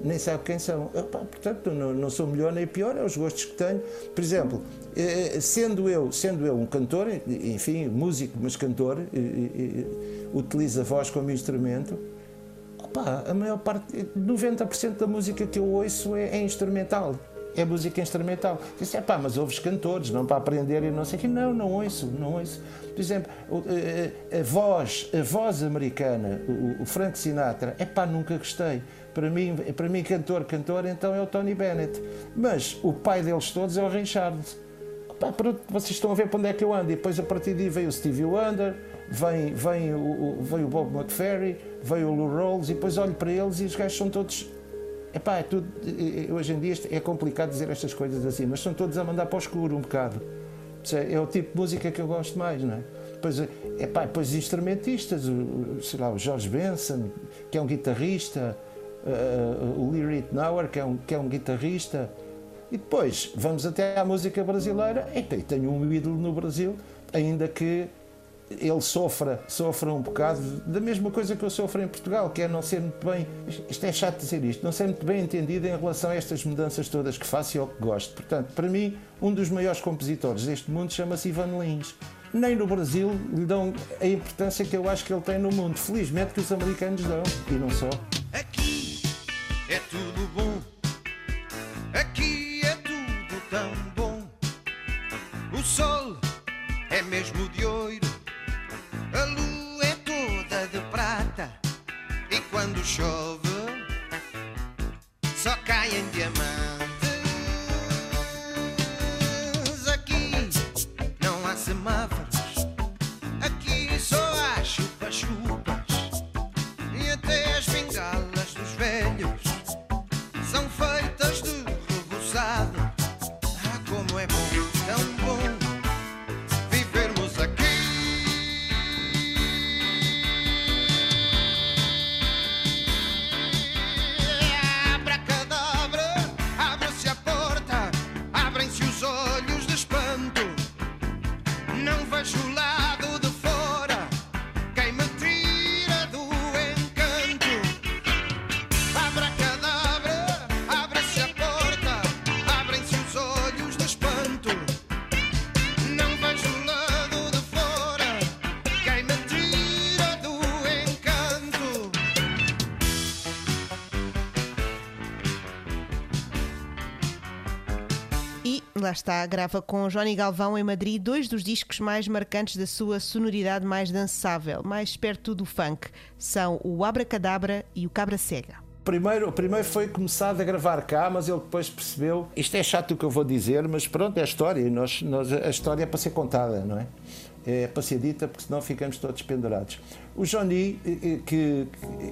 nem sabe quem são. Epá, portanto, não, não, sou melhor nem pior, é os gostos que tenho. Por exemplo, eh, sendo eu, sendo eu um cantor, enfim, músico, mas cantor, utiliza a voz como instrumento, opa, a maior parte, 90% da música que eu ouço é, é instrumental é música instrumental. Disse, é pá, mas ouves cantores, não para aprender e não sei o que. Não, não ouço, não ouço. Por exemplo, a, a, voz, a voz americana, o Frank Sinatra, é pá, nunca gostei. Para mim, para mim, cantor, cantor, então é o Tony Bennett. Mas o pai deles todos é o Ray. Pá, vocês estão a ver para onde é que eu ando. E depois, a partir daí, veio o Stevie Wonder, vem, vem, o, vem o Bob McFerry, veio o Lou Rawls, e depois olho para eles e os gajos são todos. Epá, é tudo, hoje em dia é complicado dizer estas coisas assim, mas são todos a mandar para o escuro um bocado. É o tipo de música que eu gosto mais, não é? Depois, epá, depois instrumentistas, o, sei lá, o George Benson, que é um guitarrista, uh, o Lee Ritenour, que é, um, que é um guitarrista. E depois vamos até à música brasileira. E tenho um ídolo no Brasil, ainda que ele sofra, sofra um bocado da mesma coisa que eu sofro em Portugal, que é não ser muito bem, isto é chato dizer isto, não ser muito bem entendido em relação a estas mudanças todas que faço e ao que gosto. Portanto, para mim, um dos maiores compositores deste mundo chama-se Ivan Lins. Nem no Brasil lhe dão a importância que eu acho que ele tem no mundo. Felizmente que os americanos dão, e não só. É tudo bom, aqui é tudo tão bom. O sol é mesmo de ouro, a lua é toda de prata. E quando chove, só caem diamantes. Lá está, grava com Johnny Galvão em Madrid dois dos discos mais marcantes da sua sonoridade mais dançável, mais perto do funk. São o Abracadabra e o Cabra Cega. Primeiro, primeiro foi começado a gravar cá, mas ele depois percebeu. Isto é chato o que eu vou dizer, mas pronto, é a história. Nós, nós, a história é para ser contada, não é? É para ser dita, porque senão ficamos todos pendurados. O Johnny, eh, eh, que,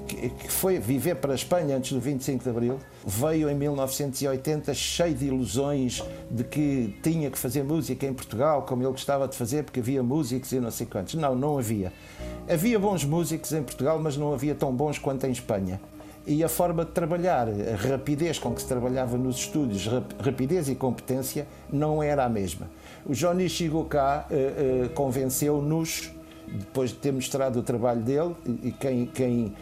que, que foi viver para a Espanha antes do 25 de Abril, veio em 1980 cheio de ilusões de que tinha que fazer música em Portugal, como ele gostava de fazer, porque havia músicos e não sei quantos. Não, não havia. Havia bons músicos em Portugal, mas não havia tão bons quanto em Espanha e a forma de trabalhar, a rapidez com que se trabalhava nos estúdios, rapidez e competência, não era a mesma. O Johnny cá, uh, uh, convenceu-nos, depois de ter mostrado o trabalho dele, e quem, quem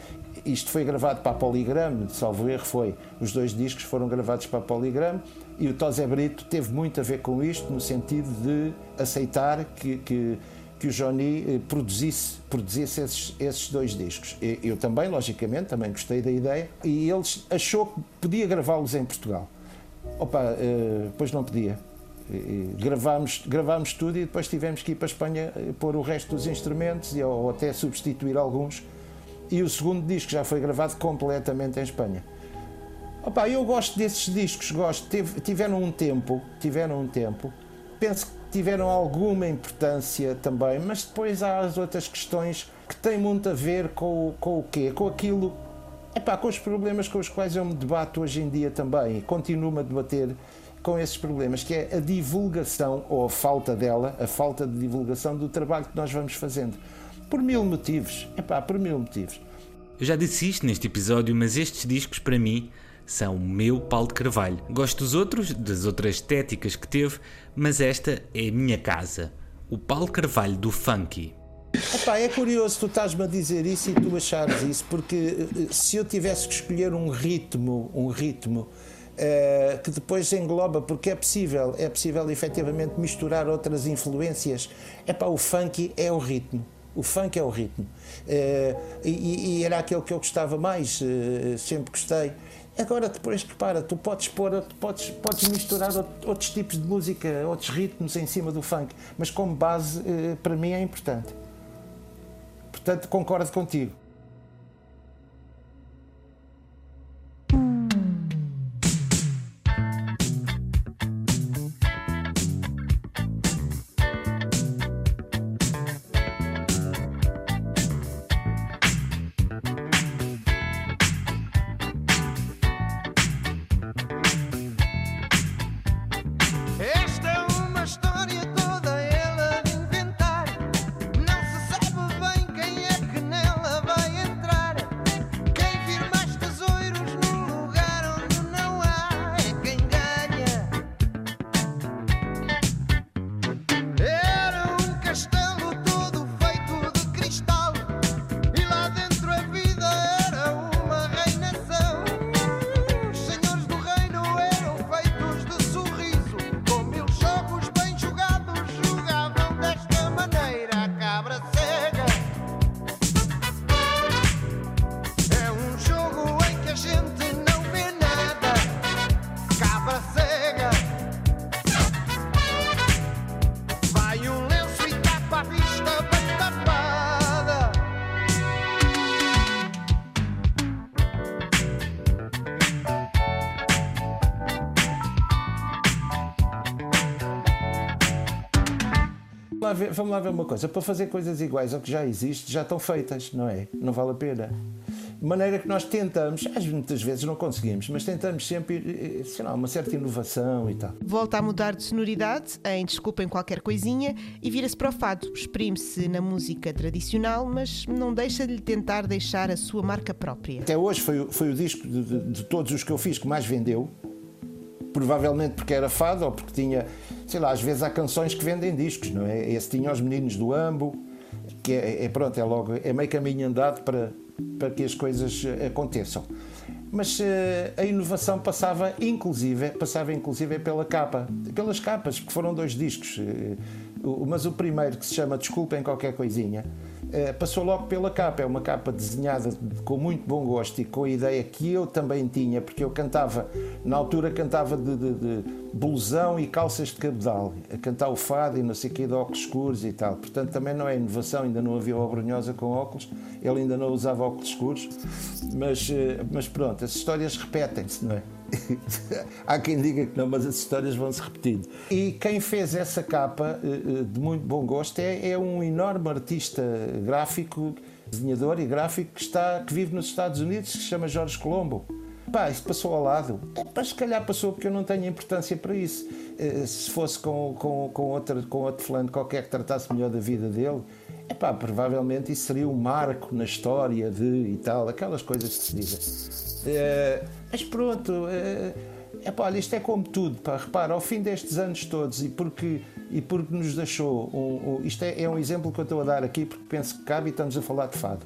isto foi gravado para a Polygram, salvo erro foi, os dois discos foram gravados para a Polygram, e o Tosé Brito teve muito a ver com isto, no sentido de aceitar que, que que o Johnny eh, produzisse, produzisse esses, esses dois discos. Eu também, logicamente, também gostei da ideia e ele achou que podia gravá-los em Portugal. Opa, eh, depois não podia. Gravámos, gravámos tudo e depois tivemos que ir para a Espanha eh, pôr o resto dos instrumentos ou até substituir alguns. E o segundo disco já foi gravado completamente em Espanha. Opa, eu gosto desses discos, gosto. Tiveram um tempo, tiveram um tempo. Penso que tiveram alguma importância também, mas depois há as outras questões que têm muito a ver com, com o quê? Com aquilo, epá, com os problemas com os quais eu me debato hoje em dia também e continuo a debater com esses problemas, que é a divulgação ou a falta dela, a falta de divulgação do trabalho que nós vamos fazendo. Por mil motivos, epá, por mil motivos. Eu já disse isto neste episódio, mas estes discos para mim são o meu Paulo de Carvalho. Gosto dos outros, das outras estéticas que teve, mas esta é a minha casa. O Paulo Carvalho do Funky. Epá, é curioso tu estás-me a dizer isso e tu achares isso, porque eh, se eu tivesse que escolher um ritmo, um ritmo uh, que depois engloba, porque é possível, é possível efetivamente misturar outras influências, epá, o funk é o ritmo. O funk é o ritmo. Uh, e, e, era aquele que eu gostava mais, uh, sempre gostei. Agora, depois, repara, tu podes pôr, podes, podes misturar outros tipos de música, outros ritmos em cima do funk, mas como base, eh, para mim é importante. Portanto, concordo contigo. Ver, vamos lá ver uma coisa. Para fazer coisas iguais ao que já existe, já estão feitas, não é? Não vale a pena. De maneira que nós tentamos, às muitas vezes não conseguimos, mas tentamos sempre, sei lá, uma certa inovação e tal. Volta a mudar de sonoridade, em Desculpem Qualquer Coisinha, e vira-se para o fado. Exprime-se na música tradicional, mas não deixa de lhe tentar deixar a sua marca própria. Até hoje foi, foi o disco de, de, de todos os que eu fiz que mais vendeu, provavelmente porque era fado ou porque tinha, sei lá, às vezes há canções que vendem discos, não é? Esse tinha os meninos do Ambo, que é, é pronto, é logo, é meio caminho andado para, para que as coisas eh, aconteçam. Mas uh, a inovação passava inclusive, passava inclusive pela capa, pelas capas, porque foram dois discos. Uh, mas o primeiro que se chama Desculpem qualquer coisinha, eh, passou logo pela capa. É uma capa desenhada com muito bom gosto e com a ideia que eu também tinha, porque eu cantava, na altura cantava de, de, de blusão e calças de cabedal, a cantar o fado e não sei o que, de óculos escuros e tal. Portanto, também não é inovação, ainda não havia o Abrunhosa com óculos, ele ainda não usava óculos escuros, mas, eh, mas pronto, as histórias repetem-se, não é? Há quem diga que não, mas as histórias vão se repetindo. E quem fez essa capa, eh, de muito bom gosto, é, é um enorme artista gráfico, desenhador e gráfico que, está, que vive nos Estados Unidos, que se chama Jorge Colombo. Pá, isso passou ao lado. Mas se calhar passou porque eu não tenho importância para isso. Eh, Se fosse com, com, com, outro, com outro fulano qualquer que tratasse melhor da vida dele, epá, provavelmente isso seria um marco na história de e tal, aquelas coisas que se dizem. Eh, mas pronto, eh, epá, olha, isto é como tudo. Pá, repara, ao fim destes anos todos e porque, e porque nos deixou. Um, um- isto é, é um exemplo que eu estou a dar aqui porque penso que cabe e estamos a falar de fado.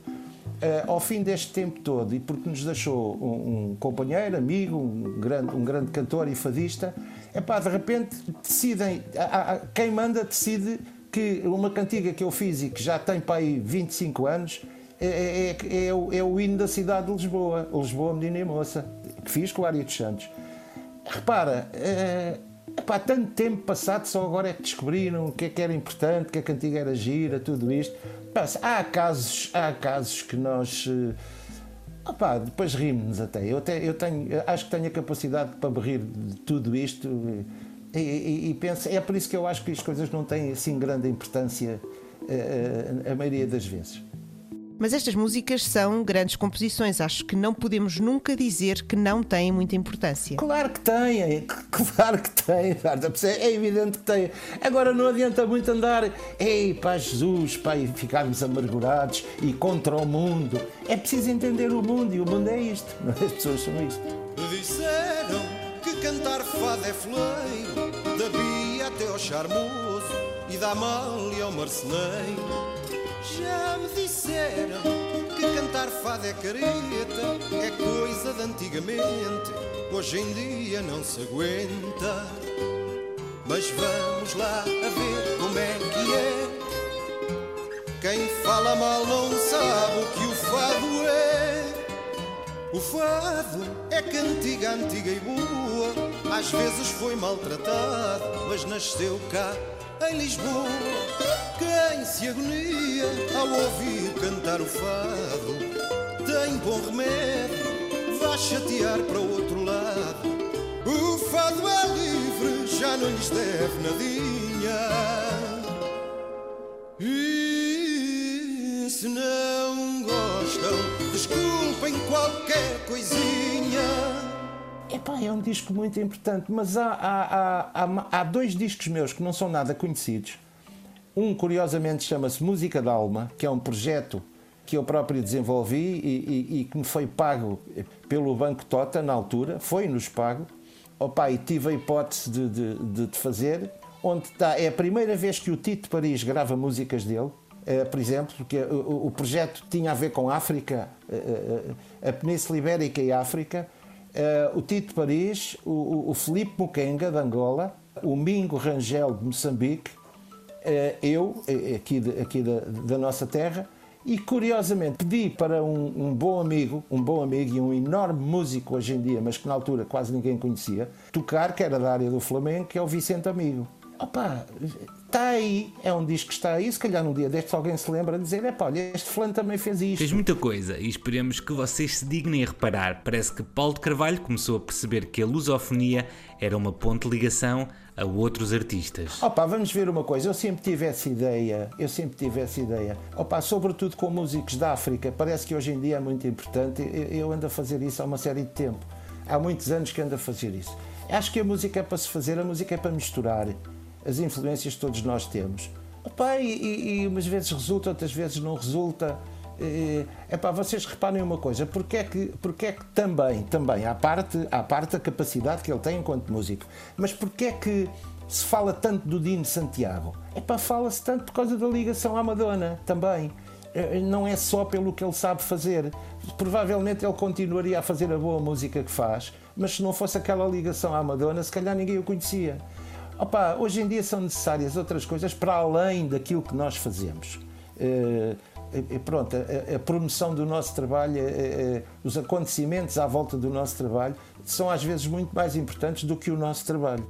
Eh, ao fim deste tempo todo, e porque nos deixou um, um companheiro, amigo, um grande, um grande cantor e fadista, epá, de repente decidem, há- há- quem manda decide que uma cantiga que eu fiz e que já tem para aí 25 anos é, é- é- é o, é o hino da cidade de Lisboa, Lisboa, menina e moça, que fiz com o Área dos Santos. Repara, epá, tanto tempo passado, só agora é que descobriram o que é que era importante, que a cantiga era gira, tudo isto. Pá, há casos, há casos que nós. eh, depois rimos-nos até. Eu, até. eu tenho, acho que tenho a capacidade para rir de tudo isto eh, e, e- e penso. É por isso que eu acho que as coisas não têm assim grande importância eh, eh, a maioria das vezes. Mas estas músicas são grandes composições. Acho que não podemos nunca dizer que não têm muita importância. Claro que tem, claro que tem, Marta, é evidente que tem. Agora não adianta muito andar, ei, pá, Jesus, e ficarmos amargurados e contra o mundo. É preciso entender o mundo e o mundo é isto, é? as pessoas são isto. Disseram que cantar fado é fleiro, da Bia até ao charmoso e da Amália ao marceneiro. Já me disseram que cantar fado é careta, é coisa de antigamente, hoje em dia não se aguenta. Mas vamos lá a ver como é que é. Quem fala mal não sabe o que o fado é. O fado é cantiga antiga e boa, às vezes foi maltratado, mas nasceu cá em Lisboa. Quem se agonia ao ouvir cantar o fado, tem bom remédio, vá chatear para o outro lado. O fado é livre, já não lhes deve nadinha. E se não qualquer coisinha. Epá, é um disco muito importante, mas há, há, há, há, dois discos meus que não são nada conhecidos. Um, curiosamente, chama-se Música da Alma, que é um projeto que eu próprio desenvolvi e, e- e que me foi pago pelo Banco Tota na altura, foi-nos pago. Opa, e tive a hipótese de, de- de- de fazer, onde está, é a primeira vez que o Tito Paris grava músicas dele, por exemplo, porque o, o- projeto tinha a ver com África, eh, eh, a Península Ibérica e África. Eh, o Tito Paris, o, Felipe Mukenga, de Angola, o Mingo Rangel, de Moçambique, eh, eu, eh, aqui, de- aqui da, da nossa terra, e curiosamente pedi para um, um bom amigo, um bom amigo e um enorme músico hoje em dia, mas que na altura quase ninguém conhecia, tocar, que era da área do Flamengo, que é o Vicente Amigo. Opa, está aí, é um disco que está aí, se calhar num dia destes alguém se lembra de dizer, é pá, olha, este fulano também fez isto. Fez muita coisa e esperemos que vocês se dignem a reparar. Parece que Paulo de Carvalho começou a perceber que a lusofonia era uma ponte de ligação a outros artistas. Opa, vamos ver uma coisa, eu sempre tive essa ideia, eu sempre tive essa ideia. Opa, sobretudo com músicos da África, parece que hoje em dia é muito importante. Eu ando a fazer isso há uma série de tempo. Há muitos anos que ando a fazer isso. Acho que a música é para se fazer, a música é para misturar as influências que todos nós temos. E, e, e umas vezes resulta, outras vezes não resulta. É pá, vocês reparem uma coisa, porque é que, porque é que também, também, à parte, à parte a capacidade que ele tem enquanto músico, mas porque é que se fala tanto do Dino Santiago? É pá, fala-se tanto por causa da ligação à Madonna também. Eh, Não é só pelo que ele sabe fazer. Provavelmente ele continuaria a fazer a boa música que faz, mas se não fosse aquela ligação à Madonna, se calhar ninguém o conhecia. Opa, hoje em dia são necessárias outras coisas para além daquilo que nós fazemos. E pronto, a, a promoção do nosso trabalho, eh, os acontecimentos à volta do nosso trabalho são às vezes muito mais importantes do que o nosso trabalho.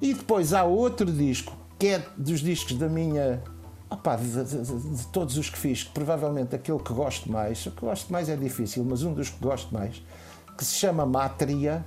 E depois há outro disco, que é dos discos da minha. opá, de, de- de- todos os que fiz, provavelmente aquele que gosto mais, o que gosto mais é difícil, mas um dos que gosto mais, que se chama Mátria,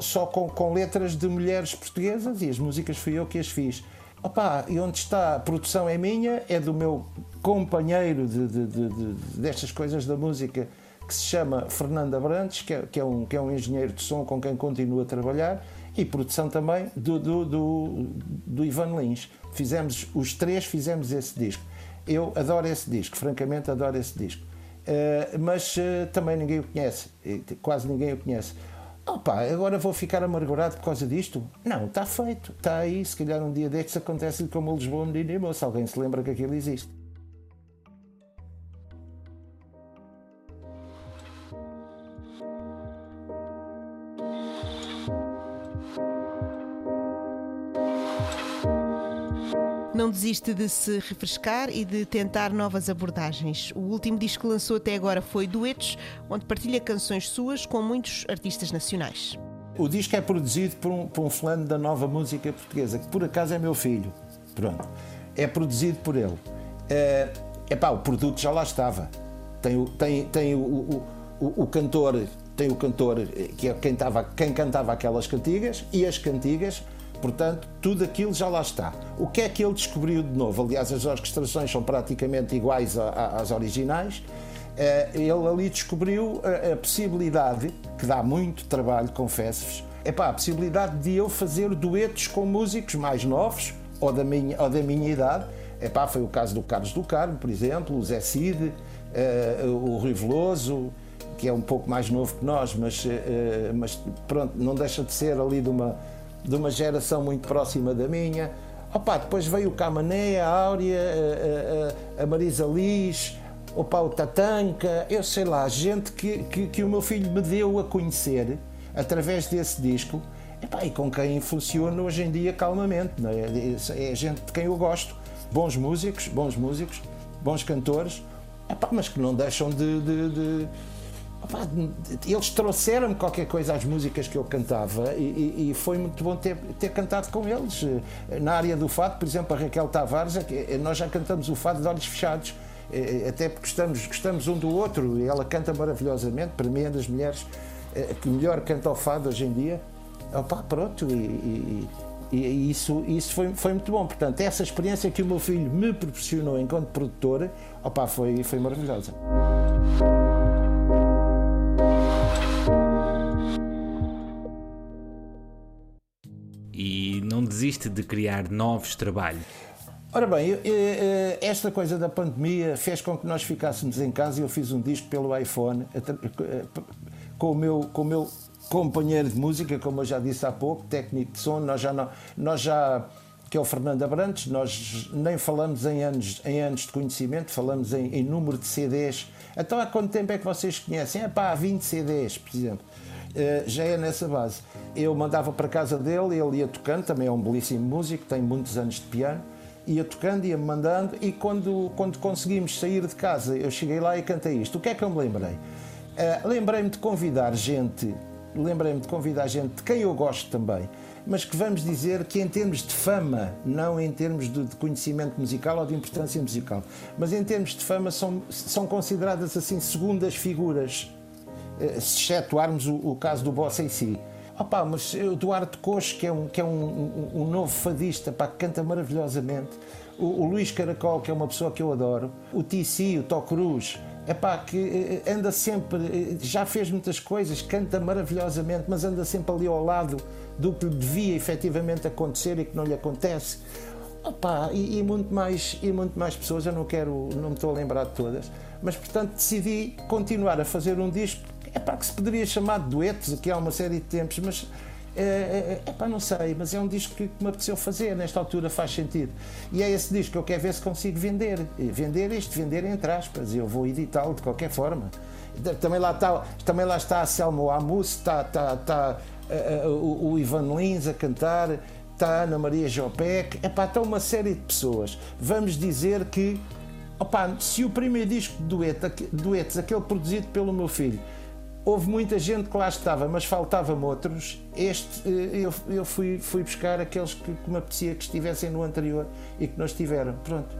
só com, com letras de mulheres portuguesas e as músicas fui eu que as fiz. Opa, e onde está a produção é minha, é do meu companheiro de, de- de- de- destas coisas da música que se chama Fernando Abrantes, que é, que é um, que é um engenheiro de som com quem continuo a trabalhar, e produção também do, do, do, do Ivan Lins. Fizemos, os três fizemos esse disco. Eu adoro esse disco, francamente adoro esse disco. Eh, mas eh, também ninguém o conhece, quase ninguém o conhece. Opa, agora vou ficar amargurado por causa disto? Não, está feito, está aí. Se calhar um dia destes acontece como Lisboa Menino e Moço. Alguém se lembra que aquilo existe. Não desiste de se refrescar e de tentar novas abordagens. O último disco que lançou até agora foi Duetos, onde partilha canções suas com muitos artistas nacionais. O disco é produzido por um, por um fulano da nova música portuguesa, que por acaso é meu filho. Pronto. É produzido por ele. É epá, o produto já lá estava. Tem, o, tem, tem o, o, o, o cantor, tem o cantor eh, que é quem, estava, quem cantava aquelas cantigas e as cantigas, portanto, tudo aquilo já lá está. O que é que ele descobriu de novo? Aliás, as orquestrações são praticamente iguais às originais. Eh, ele ali descobriu a, possibilidade, que dá muito trabalho, confesso-vos, é a possibilidade de eu fazer duetos com músicos mais novos ou da minha, ou da minha idade. Epá, foi o caso do Carlos do Carmo, por exemplo, o Zé Cid, eh, o Rui Veloso, que é um pouco mais novo que nós, mas, eh, mas pronto, não deixa de ser ali de uma, de uma geração muito próxima da minha. Opa, depois veio o Camané, a Áurea, a, a- a Marisa Liz, opa, o Tatanka, eu sei lá, gente que, que, que o meu filho me deu a conhecer através desse disco epá, e com quem funciono hoje em dia calmamente. não é? É gente de quem eu gosto, bons músicos, bons músicos, bons cantores, epá, mas que não deixam de- de- de, eles trouxeram-me qualquer coisa às músicas que eu cantava e, e- foi muito bom ter, ter cantado com eles. Na área do fado, por exemplo, a Raquel Tavares, é que nós já cantamos o fado de olhos fechados, eh, até porque gostamos, gostamos um do outro e ela canta maravilhosamente. Para mim, é das mulheres que melhor canta o fado hoje em dia. Opa, pronto, e, e- e- e isso, isso foi, foi muito bom. Portanto, essa experiência que o meu filho me proporcionou enquanto produtor, opa, foi, foi maravilhosa. Desiste de criar novos trabalhos. Ora bem, eh, eh, esta coisa da pandemia fez com que nós ficássemos em casa e eu fiz um disco pelo iPhone atra- eh, com o meu, com o meu companheiro de música, como eu já disse há pouco, técnico de som, nós já não, nós já que é o Fernando Abrantes, nós nem falamos em anos, em anos de conhecimento, falamos em, em número de CDs. Então há quanto tempo é que vocês conhecem? É pá, há 20 CDs, por exemplo. Uh, já é nessa base. Eu mandava para casa dele, ele ia tocando, também é um belíssimo músico, tem muitos anos de piano, ia tocando, ia-me mandando, e quando, quando conseguimos sair de casa, eu cheguei lá e cantei isto. O que é que eu me lembrei? Uh, lembrei-me de convidar gente, lembrei-me de convidar gente de quem eu gosto também, mas que vamos dizer que em termos de fama, não em termos de, de conhecimento musical ou de importância musical, mas em termos de fama são, são consideradas assim segundas figuras eh, se excetuarmos o, o caso do Bossa em si. Opa, mas o Duarte Coxo, que é um, que é um, um- um novo fadista, pá, que canta maravilhosamente. O, o Luís Caracol, que é uma pessoa que eu adoro. O TC, o Tó Cruz, é pá, que eh, anda sempre, eh, já fez muitas coisas, canta maravilhosamente, mas anda sempre ali ao lado do que devia efetivamente acontecer e que não lhe acontece. Opa, e, e muito mais, e muito mais pessoas, eu não quero, não me estou a lembrar de todas, mas portanto decidi continuar a fazer um disco, é para que se poderia chamar de duetos aqui há uma série de tempos, mas é, é, pá, não sei, mas é um disco que me apeteceu fazer, nesta altura faz sentido. E é esse disco que eu quero ver se consigo vender. Vender isto, vender entre aspas, eu vou editá-lo de qualquer forma. Também lá está, também lá está a Selma Amus, está, está, está eh, eh, o, Ivan Lins a cantar, está a Ana Maria Jopek, epá, está uma série de pessoas. Vamos dizer que, opá, se o primeiro disco de duetos, aquele produzido pelo meu filho, houve muita gente que lá estava, mas faltavam outros, este eh, eu, eu fui, fui buscar aqueles que, que me apetecia que estivessem no anterior e que não estiveram. Pronto.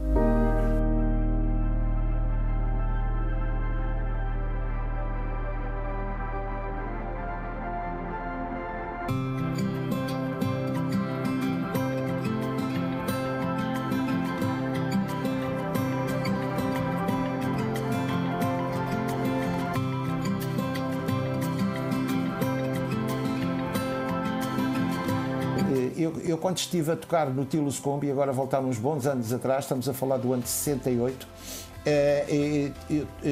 Eu, eu quando estive a tocar no Tilos Combi, agora voltar uns bons anos atrás, estamos a falar do ano de 68, eh,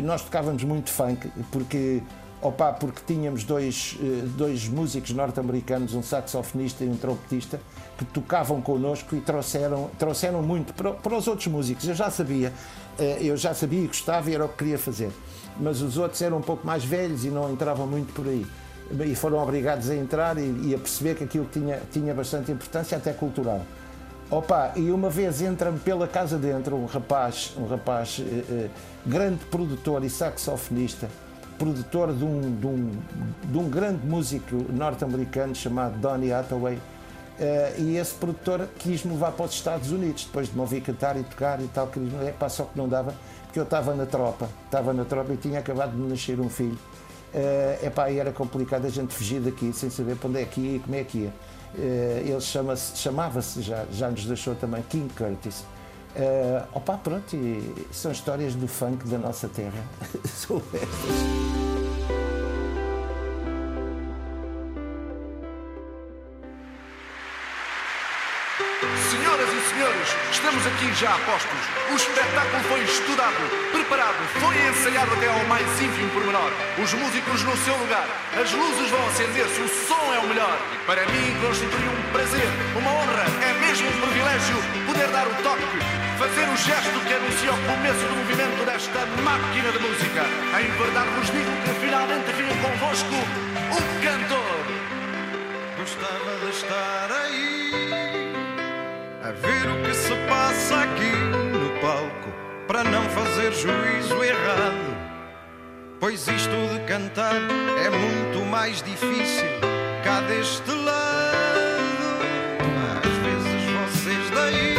nós tocávamos muito funk, porque, opa, porque tínhamos dois, eh, dois músicos norte-americanos, um saxofonista e um trompetista, que tocavam connosco e trouxeram, trouxeram muito para, para os outros músicos. Eu já sabia, eh, eu já sabia e gostava e era o que queria fazer. Mas os outros eram um pouco mais velhos e não entravam muito por aí. E foram obrigados a entrar e, e a perceber que aquilo tinha, tinha bastante importância, até cultural. Opa, e uma vez entra-me pela casa dentro um rapaz, um rapaz eh, eh, grande produtor e saxofonista, produtor de um, de um, de um grande músico norte-americano chamado Donny Hathaway. Eh, e esse produtor quis-me levar para os Estados Unidos, depois de me ouvir cantar e tocar e tal, que é pá, só que não dava, porque eu estava na tropa, estava na tropa e tinha acabado de nascer um filho. É epá, e era complicado a gente fugir daqui sem saber para onde é que ia e como é que ia. Eh, ele chama-se- chamava-se, já, já nos deixou também, King Curtis. Eh, opa, pronto, e são histórias do funk da nossa terra. São estas. Senhores, estamos aqui já a postos. O espetáculo foi estudado, preparado, foi ensaiado até ao mais ínfimo pormenor. Os músicos no seu lugar, as luzes vão acender-se, o som é o melhor. E para mim constitui um prazer, uma honra, é mesmo um privilégio poder dar o toque, fazer o gesto que anuncia o começo do movimento desta máquina de música. Em verdade vos digo que finalmente vim convosco o cantor. Para não fazer juízo errado. Pois isto de cantar é muito mais difícil cá deste lado. Às vezes vocês daí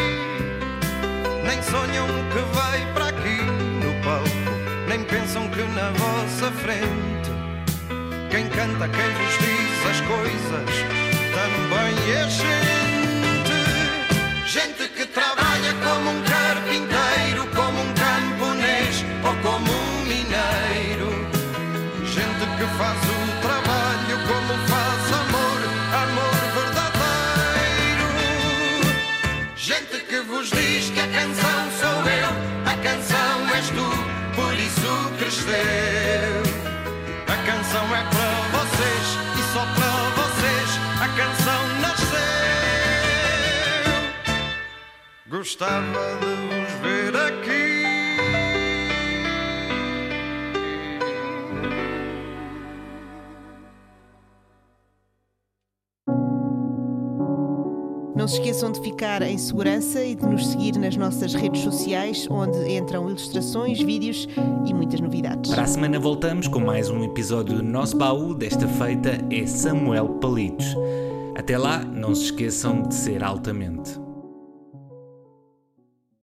nem sonham que vai para aqui no palco, nem pensam que na vossa frente quem canta, quem vos diz as coisas também é gente. Gente que trabalha como um faz o trabalho como faz amor, amor verdadeiro. Gente que vos diz que a canção sou eu, a canção és tu, por isso cresceu. A canção é para vocês e só para vocês a canção nasceu. Gostava de vos ver aqui. Se esqueçam de ficar em segurança e de nos seguir nas nossas redes sociais, onde entram ilustrações, vídeos e muitas novidades. Para a semana voltamos com mais um episódio do nosso baú. Desta feita é Samuel Palitos. Até lá, não se esqueçam de ser altamente.